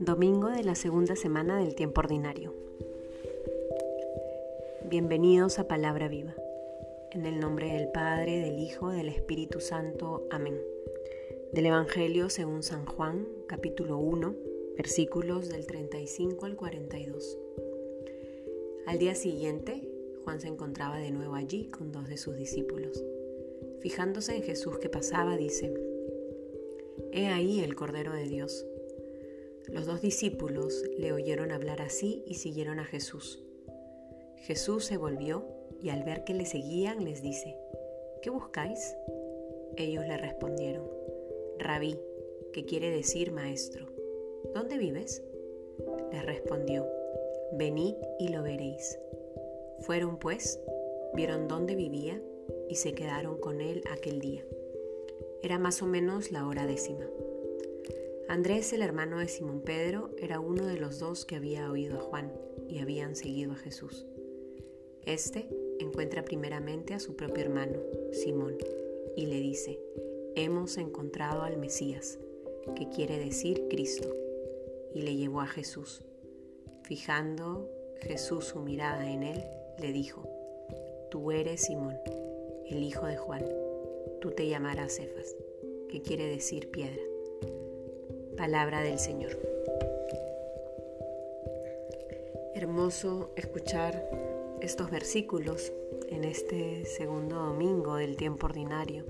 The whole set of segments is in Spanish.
Domingo de la segunda semana del tiempo ordinario. Bienvenidos a Palabra Viva. En el nombre del Padre, del Hijo, del Espíritu Santo. Amén. Del Evangelio según San Juan, capítulo 1, versículos del 35 al 42. Al día siguiente, Juan se encontraba de nuevo allí con dos de sus discípulos. Fijándose en Jesús que pasaba, dice, He ahí el Cordero de Dios. Los dos discípulos le oyeron hablar así y siguieron a Jesús. Jesús se volvió y al ver que le seguían les dice, ¿qué buscáis? Ellos le respondieron, Rabí, que quiere decir maestro, ¿dónde vives? Les respondió, venid y lo veréis. Fueron pues, vieron dónde vivía y se quedaron con él aquel día. Era más o menos la hora décima. Andrés, el hermano de Simón Pedro, era uno de los dos que había oído a Juan y habían seguido a Jesús. Este encuentra primeramente a su propio hermano, Simón, y le dice, hemos encontrado al Mesías, que quiere decir Cristo, y le llevó a Jesús. Fijando Jesús su mirada en él, le dijo, Tú eres Simón, el hijo de Juan, tú te llamarás Cefas, que quiere decir piedra. Palabra del Señor. Hermoso escuchar estos versículos en este segundo domingo del tiempo ordinario,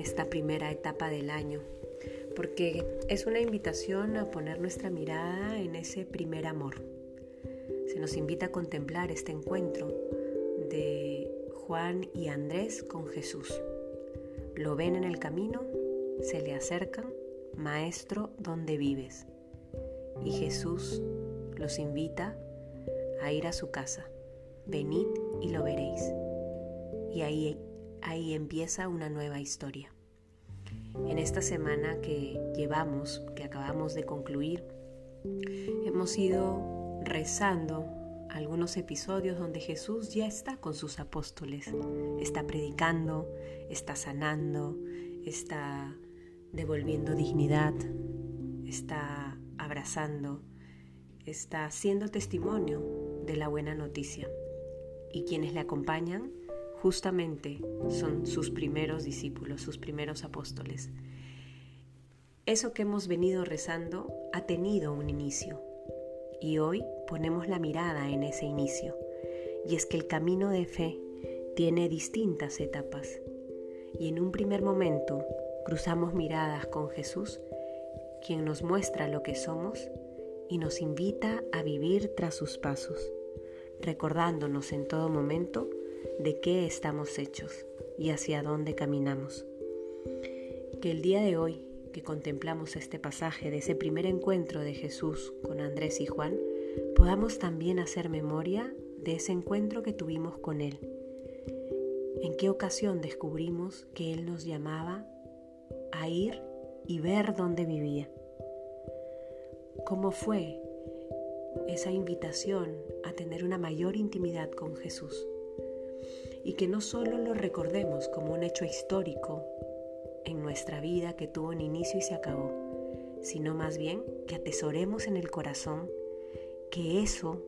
esta primera etapa del año, porque es una invitación a poner nuestra mirada en ese primer amor. Se nos invita a contemplar este encuentro de Juan y Andrés con Jesús. Lo ven en el camino, se le acercan, Maestro, ¿dónde vives? Y Jesús los invita a ir a su casa. Venid y lo veréis. Y ahí, ahí empieza una nueva historia. En esta semana que llevamos, que acabamos de concluir, hemos ido rezando algunos episodios donde Jesús ya está con sus apóstoles, está predicando, está sanando, está devolviendo dignidad, está abrazando, está haciendo testimonio de la buena noticia. Y quienes le acompañan justamente son sus primeros discípulos, sus primeros apóstoles. Eso que hemos venido rezando ha tenido un inicio y hoy ponemos la mirada en ese inicio. Y es que el camino de fe tiene distintas etapas y en un primer momento cruzamos miradas con Jesús, quien nos muestra lo que somos y nos invita a vivir tras sus pasos, recordándonos en todo momento de qué estamos hechos y hacia dónde caminamos. Que el día de hoy que contemplamos este pasaje de ese primer encuentro de Jesús con Andrés y Juan, podamos también hacer memoria de ese encuentro que tuvimos con Él. En qué ocasión descubrimos que Él nos llamaba a ir y ver dónde vivía cómo fue esa invitación a tener una mayor intimidad con Jesús. Y que no solo lo recordemos como un hecho histórico en nuestra vida que tuvo un inicio y se acabó, sino más bien que atesoremos en el corazón que eso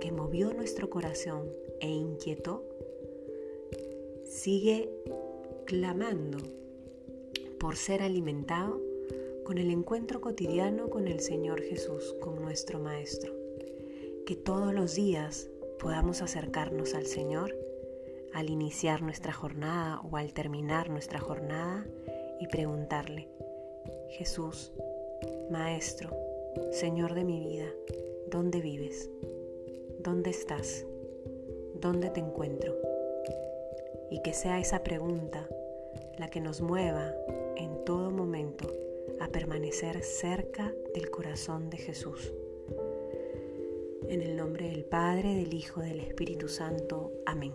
que movió nuestro corazón e inquietó sigue clamando por ser alimentado con el encuentro cotidiano con el Señor Jesús, con nuestro Maestro. Que todos los días podamos acercarnos al Señor al iniciar nuestra jornada o al terminar nuestra jornada y preguntarle, Jesús, Maestro, Señor de mi vida, ¿dónde vives? ¿Dónde estás? ¿Dónde te encuentro? Y que sea esa pregunta la que nos mueva en todo momento a permanecer cerca del corazón de Jesús. En el nombre del Padre, del Hijo, del Espíritu Santo. Amén.